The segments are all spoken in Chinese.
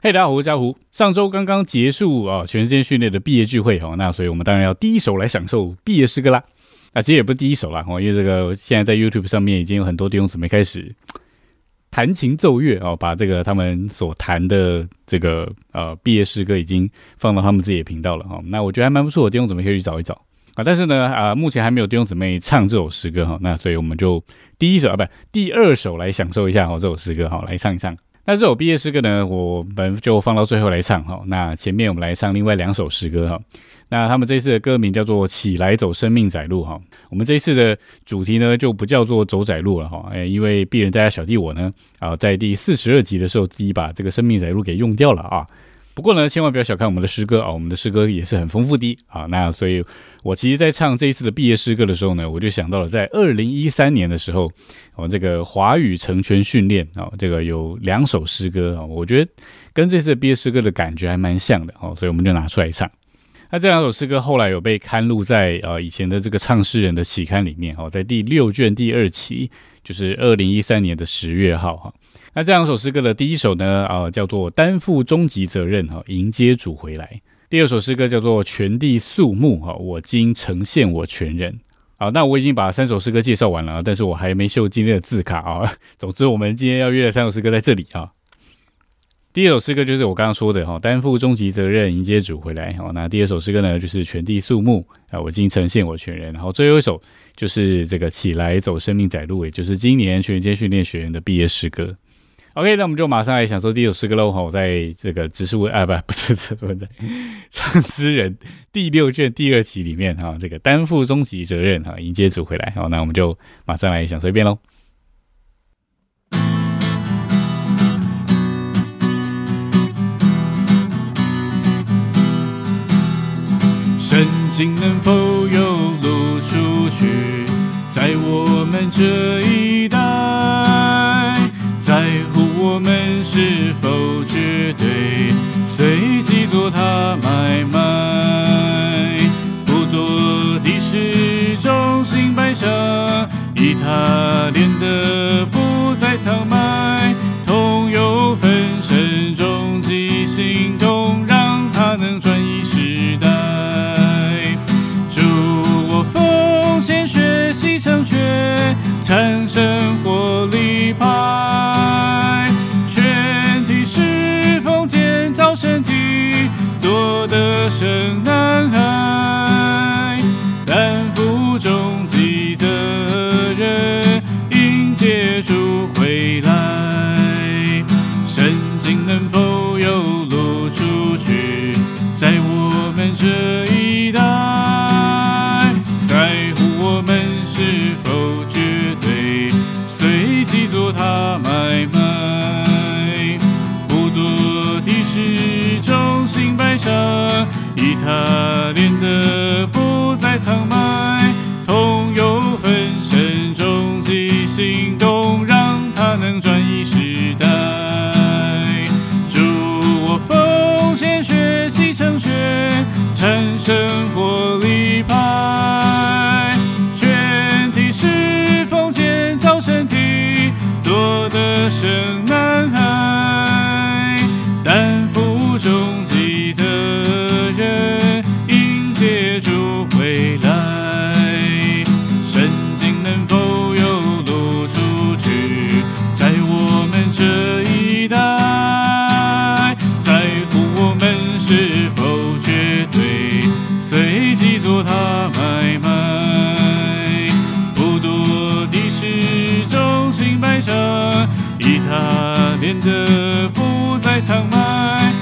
嘿，大家好，我是嘉湖。上周刚刚结束啊，全时间训练的毕业聚会哈，那所以我们当然要第一首来享受毕业诗歌啦。啊，其实也不是第一首啦，哦，因为这个现在在 YouTube 上面已经有很多弟兄姊妹开始 弹琴奏乐哦，把这个他们所弹的这个呃毕业诗歌已经放到他们自己的频道了哈。那我觉得还蛮不错的，弟兄姊妹可以去找一找啊。但是呢，啊，目前还没有弟兄姊妹唱这首诗歌哈，那所以我们就第一首啊，不，第二首来享受一下哈这首诗歌哈，来唱一唱。那这首毕业诗歌呢，我们就放到最后来唱哈。那前面我们来唱另外两首诗歌哈。那他们这一次的歌名叫做《起来走生命窄路》哈。我们这一次的主题呢，就不叫做走窄路了哈。哎，因为鄙人大家小弟我呢，啊，在第四十二集的时候，自己把这个生命窄路给用掉了啊。不过呢，千万不要小看我们的诗歌啊，我们的诗歌也是很丰富的啊。那所以，我其实，在唱这一次的毕业诗歌的时候呢，我就想到了在二零一三年的时候，我这个华语成全训练啊，这个有两首诗歌啊，我觉得跟这次的毕业诗歌的感觉还蛮像的哦，所以我们就拿出来唱。那这两首诗歌后来有被刊录在呃以前的这个唱诗人的期刊里面哦，在第六卷第二期，就是二零一三年的十月号哈。那这两首诗歌的第一首呢，啊，叫做担负终极责任哈，迎接主回来。第二首诗歌叫做全地肃穆哈，我今呈现我全人。好，那我已经把三首诗歌介绍完了，但是我还没秀今天的字卡啊。总之，我们今天要约的三首诗歌在这里啊。第一首诗歌就是我刚刚说的哈，担负终极责任，迎接主回来。好，那第二首诗歌呢，就是全地肃穆啊，我今呈现我全人。然后最后一首就是这个起来走生命窄路，也就是今年全间训练学员的毕业诗歌。OK，那我们就马上来享受第一首诗歌喽！哈，我在这个只是为啊不 不是不是唱诗人第六卷第二期里面哈，这个担负终极责任哈，迎接主回来。好，那我们就马上来享受一遍喽。圣经能否有路出去，在我们这一代？在乎我们是否绝对随机做他买卖？不多的是忠心摆上，以他练的不再苍白，得以忠心摆上，以他练的不再苍白，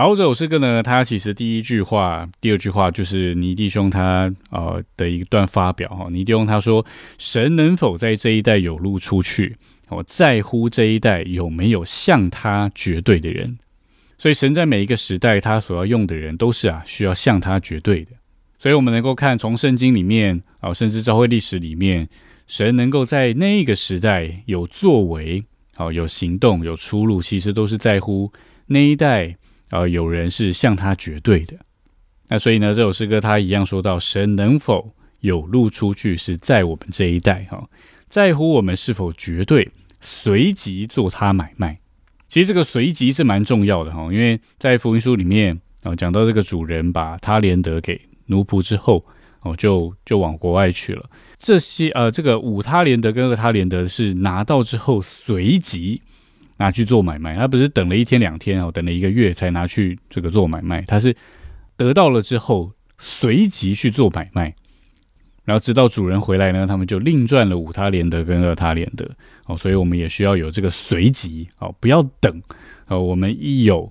好，这首诗歌呢，它其实第一句话、第二句话就是尼弟兄他呃的一段发表哈。尼弟兄他说：“神能否在这一代有路出去？我在乎这一代有没有向他绝对的人。所以神在每一个时代，他所要用的人都是啊需要向他绝对的。所以我们能够看从圣经里面啊，甚至教会历史里面，神能够在那一个时代有作为，好有行动、有出路，其实都是在乎那一代。”呃，有人是向他绝对的，那所以呢，这首诗歌他一样说到，神能否有路出去，是在我们这一代哈，在乎我们是否绝对随即做他买卖。其实这个随即是蛮重要的哈，因为在福音书里面啊，讲到这个主人把他连德给奴仆之后，哦，就就往国外去了。这些呃，这个五他连德跟二他连德是拿到之后随即。拿去做买卖，他不是等了一天两天哦，等了一个月才拿去这个做买卖，他是得到了之后随即去做买卖，然后直到主人回来呢，他们就另赚了五他连德跟二他连德哦，所以我们也需要有这个随即哦，不要等哦，我们一有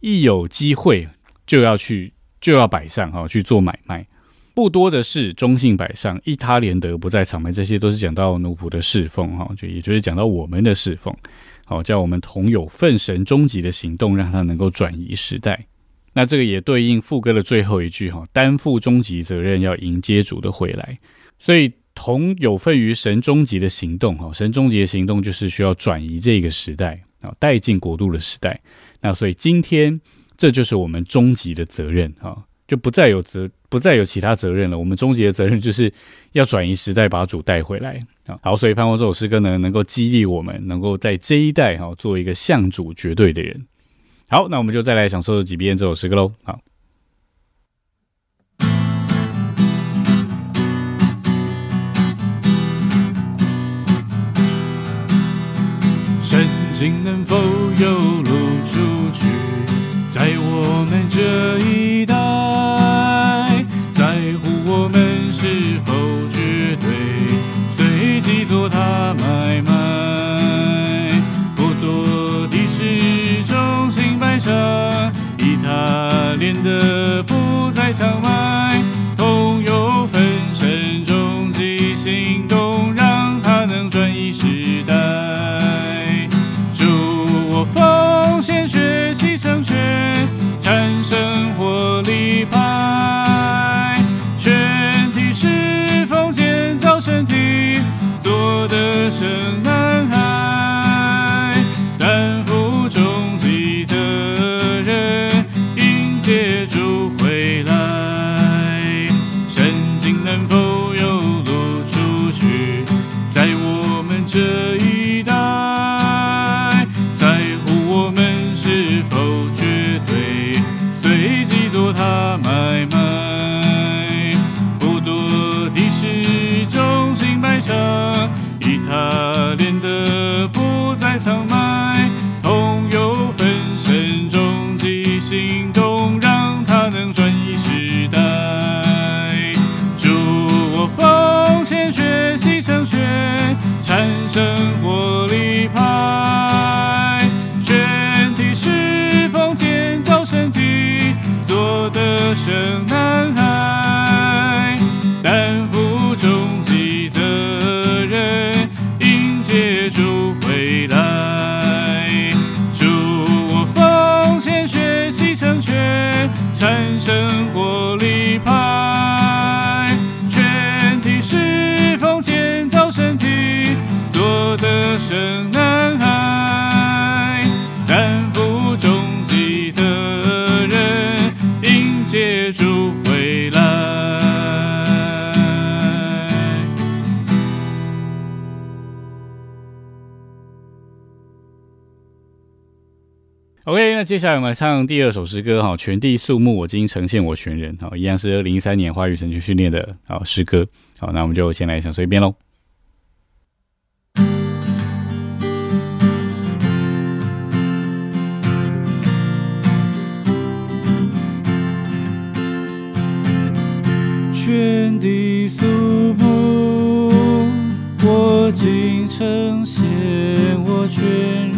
一有机会就要去就要摆上哈去做买卖，不多的是中性摆上一他连德不在场卖，这些都是讲到奴仆的侍奉哈，就也就是讲到我们的侍奉。好，叫我们同有份神终极的行动，让他能够转移时代。那这个也对应副歌的最后一句哈，担负终极责任，要迎接主的回来。所以同有份于神终极的行动哈，神终极的行动就是需要转移这个时代啊，带进国度的时代。那所以今天这就是我们终极的责任哈。就不再有责，不再有其他责任了。我们终极的责任就是要转移时代，把主带回来啊！好，所以盼望这首诗歌呢，能够激励我们，能够在这一代哈，做一个向主绝对的人。好，那我们就再来享受几遍这首诗歌喽。好，圣经能否有路出去？在我们这一代，在乎我们是否绝对随机做他买卖，生男孩，担负终极责任，迎接主回来。祝我奉献学习成全，产生活力派，全体侍奉建造身体，做得胜接下来我们来唱第二首诗歌哈，全地肃穆，我今呈现我全人，哈，一样是二零一三年华语神曲训练的啊诗歌，好，那我们就先来享受一遍喽。全地肃穆，我今呈现我全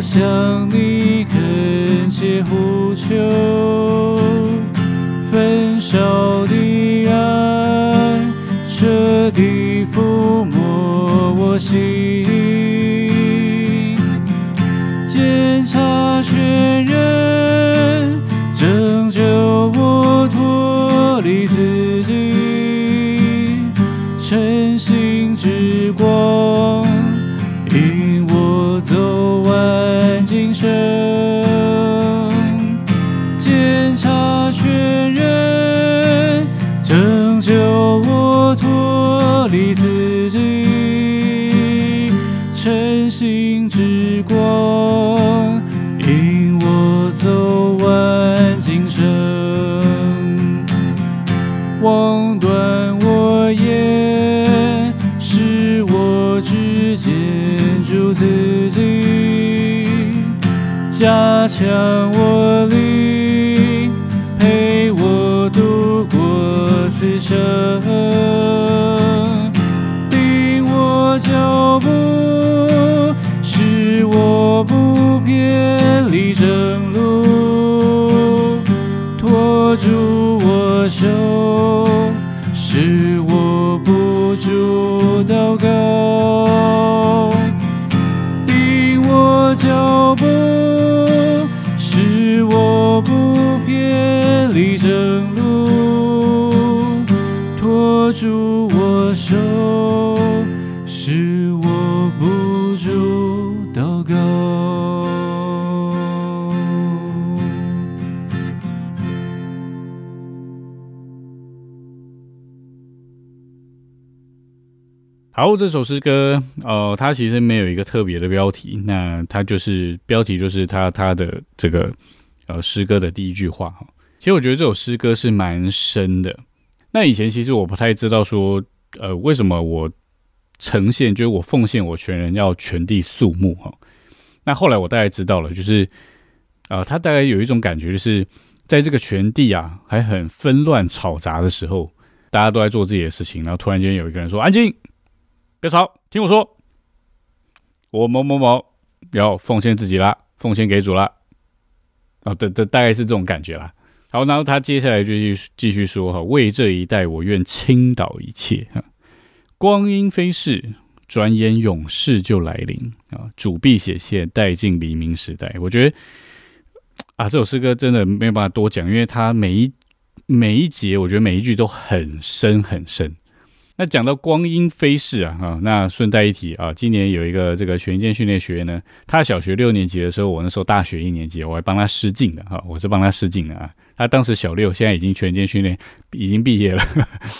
向你恳切呼求，焚烧的爱彻底抚摸我心，强我力，陪我度过此生，定我脚步，使我不偏离正路。拖住我手，使我不住祷告，好，这首诗歌，呃，它其实没有一个特别的标题，那它就是标题就是它它的这个呃诗歌的第一句话哈。其实我觉得这首诗歌是蛮深的。那以前其实我不太知道说，呃，为什么我呈现就是我奉献我全人要全地肃穆哈。那后来我大概知道了，就是呃，他大概有一种感觉，就是在这个全地啊还很纷乱吵杂的时候，大家都在做自己的事情，然后突然间有一个人说：“安静。”别吵，听我说，我某某某要奉献自己啦，奉献给主啦。哦，对对，大概是这种感觉啦。好，然后他接下来就继续继续说哈，为这一代我愿倾倒一切哈。光阴飞逝，转眼永世就来临啊！主必显现，带进黎明时代。我觉得啊，这首诗歌真的没有办法多讲，因为它每一每一节，我觉得每一句都很深很深。那讲到光阴飞逝啊，哈，那顺带一提啊，今年有一个这个全健训练学员呢，他小学六年级的时候，我那时候大学一年级，我还帮他试镜的哈，我是帮他试镜的啊。他当时小六，现在已经全健训练，已经毕业了，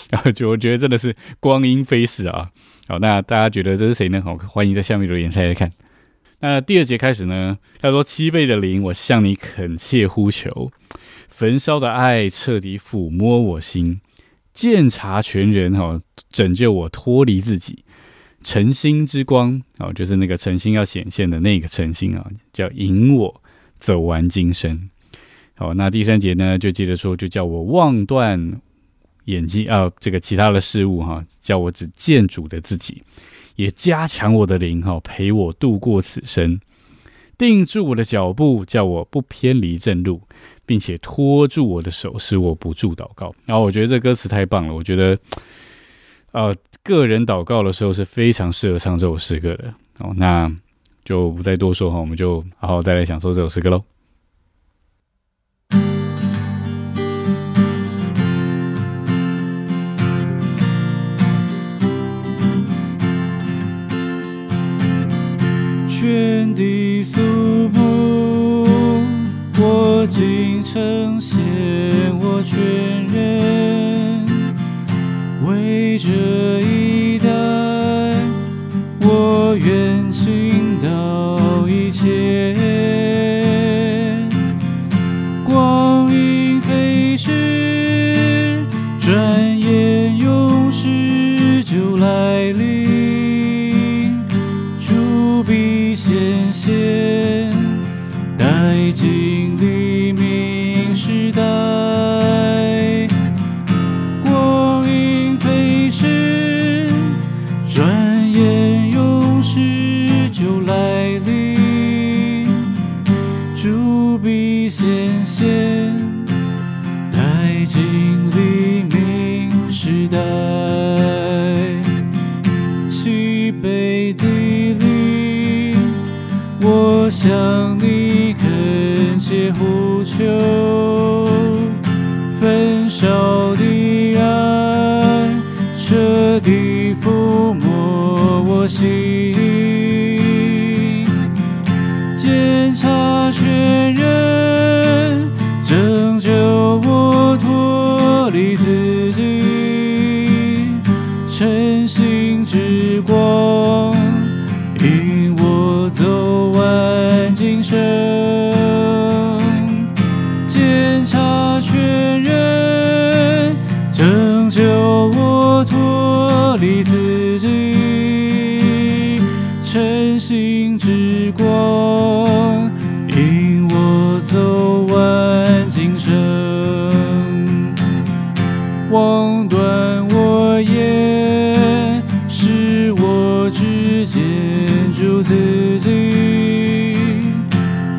然后就我觉得真的是光阴飞逝啊。好，那大家觉得这是谁呢？好，欢迎在下面留言猜猜看。那第二节开始呢，他说七倍的零，我向你恳切呼求，焚烧的爱彻底抚摸我心。鉴察全人哈，拯救我脱离自己，晨星之光哦，就是那个晨星要显现的那个晨星啊，叫引我走完今生。好，那第三节呢，就接着说，就叫我望断眼睛啊，这个其他的事物哈，叫我只见主的自己，也加强我的灵哈，陪我度过此生，定住我的脚步，叫我不偏离正路。并且拖住我的手，使我不住祷告。然后我觉得这歌词太棒了，我觉得，呃，个人祷告的时候是非常适合唱这首诗歌的。哦，那就不再多说哈，我们就好好再来享受这首诗歌喽。今向你恳切呼求，自己，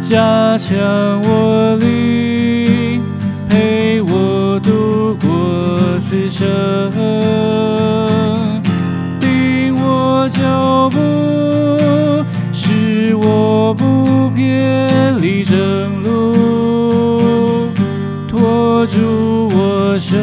加强我力，陪我度过此生，定我脚步，使我不偏离正路。拖住我手，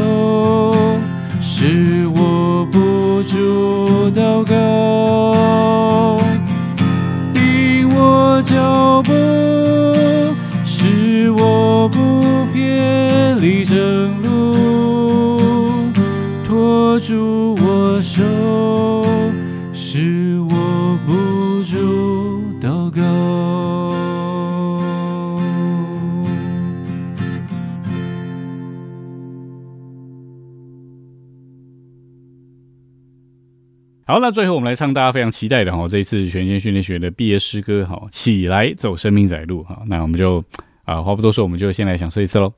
好，那最后我们来唱大家非常期待的哈，这一次全新训练学的毕业诗歌哈，起来走生命窄路哈。那我们就啊话不多说，我们就先来享受一次喽。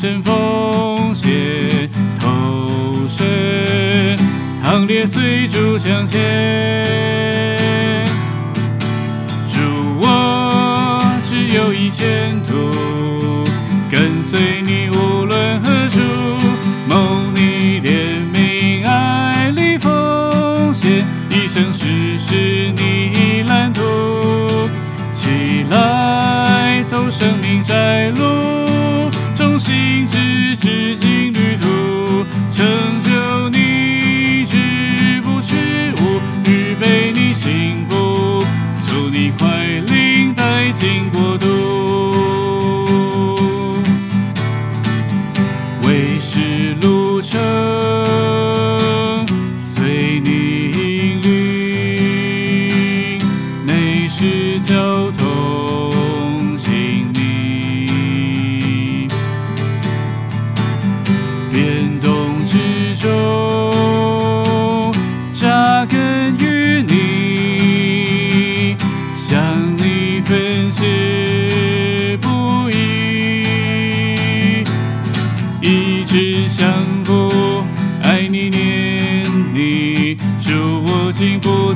身奉献，投身行列随主向前。主我只有一前途，跟随你无论何处，蒙你怜悯爱里奉献，一生实施你蓝图。起来走生命窄路，心之至尽旅途，成就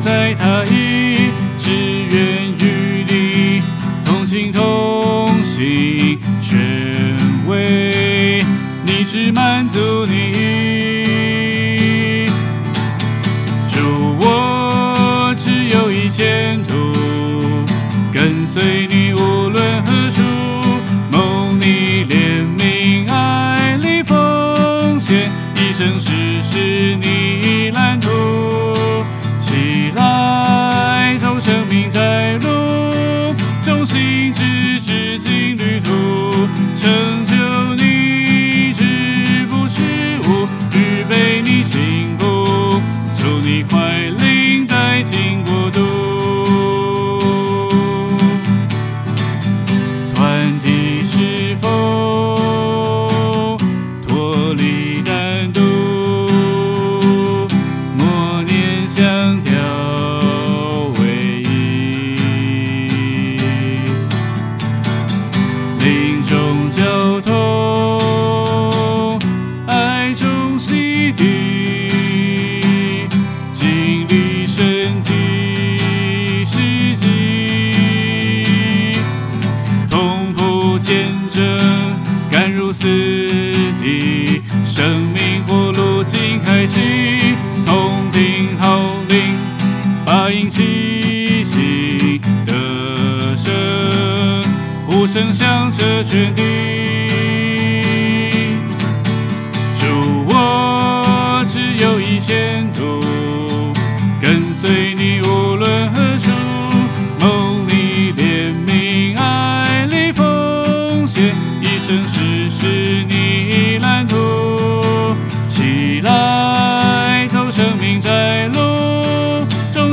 在他一，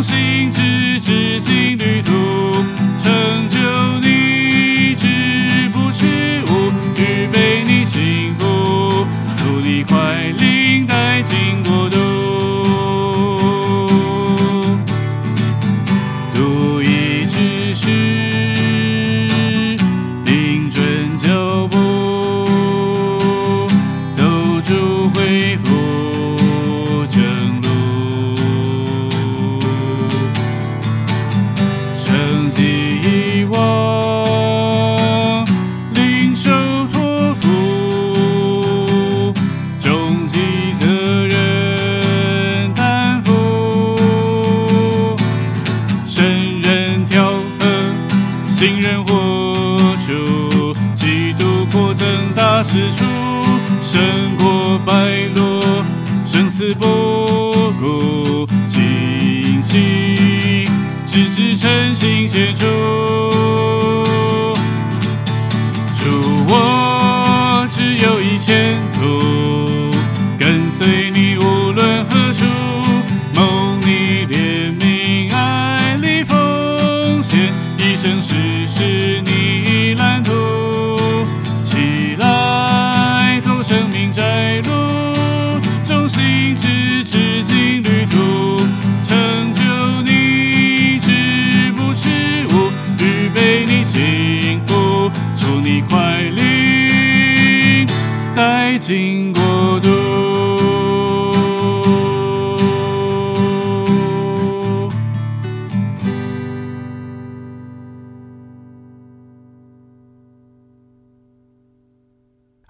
心之至心的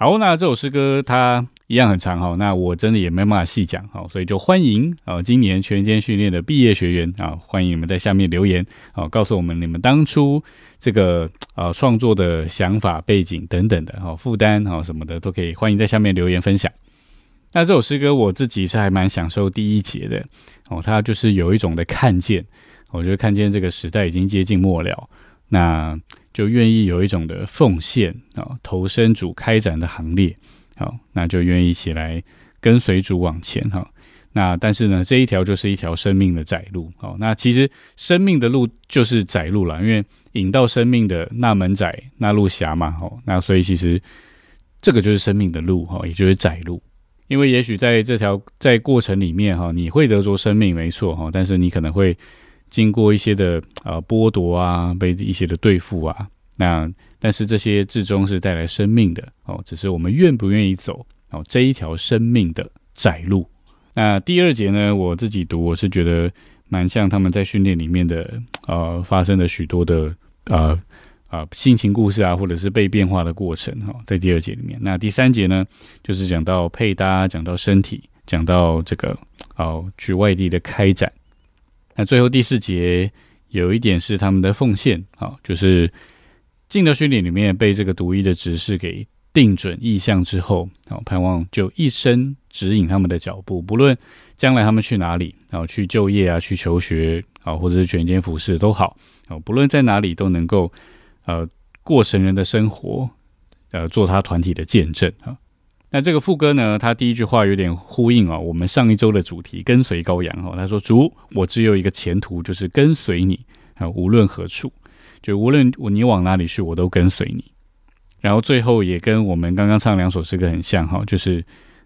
好，那这首诗歌它一样很长哈，那我真的也没办法细讲哈，所以就欢迎啊，今年全间训练的毕业学员啊，欢迎你们在下面留言啊，告诉我们你们当初这个啊创作的想法、背景等等的哈，负担啊什么的都可以，欢迎在下面留言分享。那这首诗歌我自己是还蛮享受第一节的哦，它就是有一种的看见，我觉得看见这个时代已经接近末了，那就愿意有一种的奉献啊，投身主开展的行列，好，那就愿意起来跟随主往前哈。那但是呢，这一条就是一条生命的窄路，哦，那其实生命的路就是窄路了，因为引到生命的那门窄，那路狭嘛，好，那所以其实这个就是生命的路哈，也就是窄路。因为也许在这条在过程里面哈，你会得着生命，没错哈，但是你可能会经过一些的呃剥夺啊，被一些的对付啊，那但是这些至终是带来生命的哦，只是我们愿不愿意走哦这一条生命的窄路。那第二节呢，我自己读我是觉得蛮像他们在训练里面的呃发生的许多的呃啊心情故事啊，或者是被变化的过程哈，在第二节里面。那第三节呢，就是讲到配搭，讲到身体，讲到这个哦去外地的开展。那最后第四节有一点是他们的奉献啊，就是进到训练里面被这个独一的指示给定准意向之后，好盼望就一生指引他们的脚步，不论将来他们去哪里，然后去就业啊，去求学。啊，或者是全间服饰都好，啊，不论在哪里都能够，呃，过神人的生活，呃，做他团体的见证啊。那这个副歌呢，他第一句话有点呼应啊，我们上一周的主题跟随羔羊哦。他说：“主，我只有一个前途，就是跟随你啊，无论何处，就无论你往哪里去，我都跟随你。”然后最后也跟我们刚刚唱两首诗歌很像哈，就是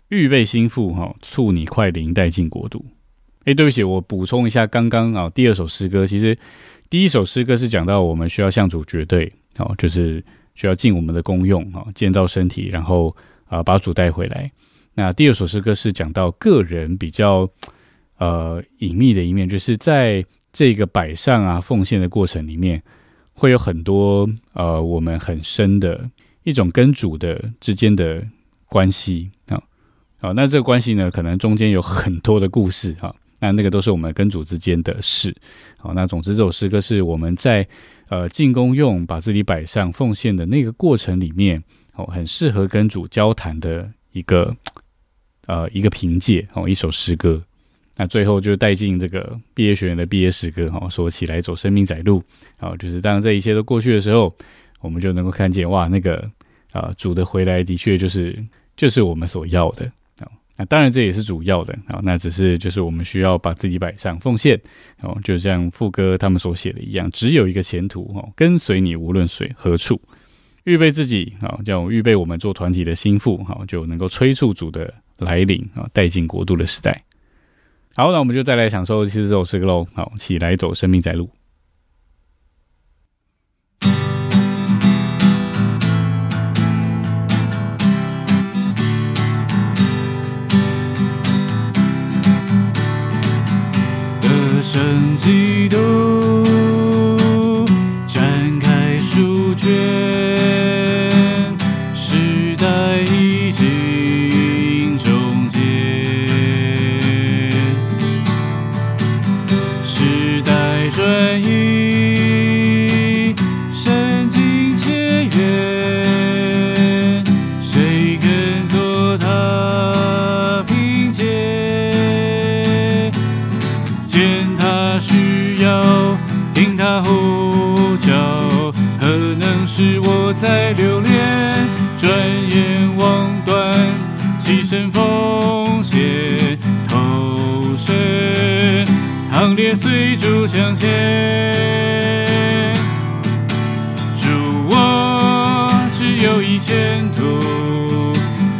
预备心腹哈，促你快临带进国度。哎，对不起，我补充一下，刚刚啊，第二首诗歌，其实第一首诗歌是讲到我们需要向主绝对，哦，就是需要尽我们的功用，啊，建造身体，然后啊，把主带回来。那第二首诗歌是讲到个人比较呃隐秘的一面，就是在这个摆上啊奉献的过程里面，会有很多呃我们很深的一种跟主的之间的关系啊，好，那这个关系呢，可能中间有很多的故事哈。那那个都是我们跟主之间的事，好，那总之这首诗歌是我们在呃进攻用把自己摆上奉献的那个过程里面，哦，很适合跟主交谈的一个呃一个凭借哦一首诗歌。那最后就带进这个毕业学员的毕业诗歌，哈，说起来走生命窄路，好，就是当这一切都过去的时候，我们就能够看见哇，那个啊主的回来的确就是就是我们所要的。那当然，这也是主要的啊。那只是就是我们需要把自己摆上奉献哦，就像副歌他们所写的一样，只有一个前途哦，跟随你无论随何处，预备自己啊，叫预备我们做团体的心腹哈，就能够催促主的来临啊，带进国度的时代。好，那我们就再来享受其实这首诗歌喽。好，起来走生命在路。的神基督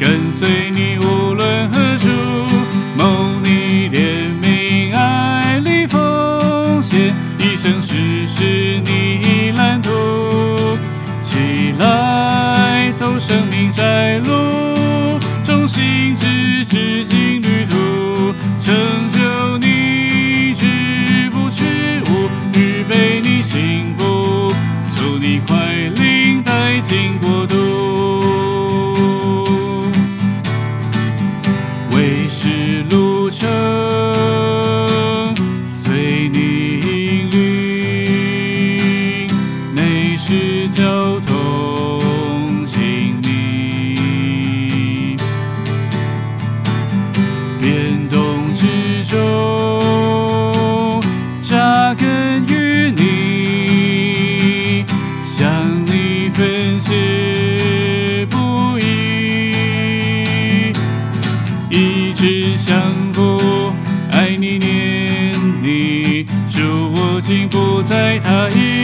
跟随你无论何处，梦里怜悯，爱里奉献，一生事事你蓝图。起来，走生命窄路。的一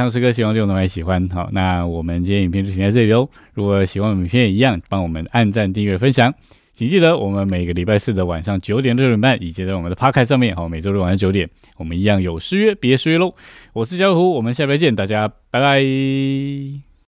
唱诗歌希望就能来喜欢好那我们今天影片就先在这里哦。如果喜欢影片一样帮我们按赞订阅分享请记得我们每个礼拜四的晚上九点六点半以及在我们的 park 上面好每周日晚上九点我们一样有失约别失约喽。我是小虎我们下回见大家拜拜。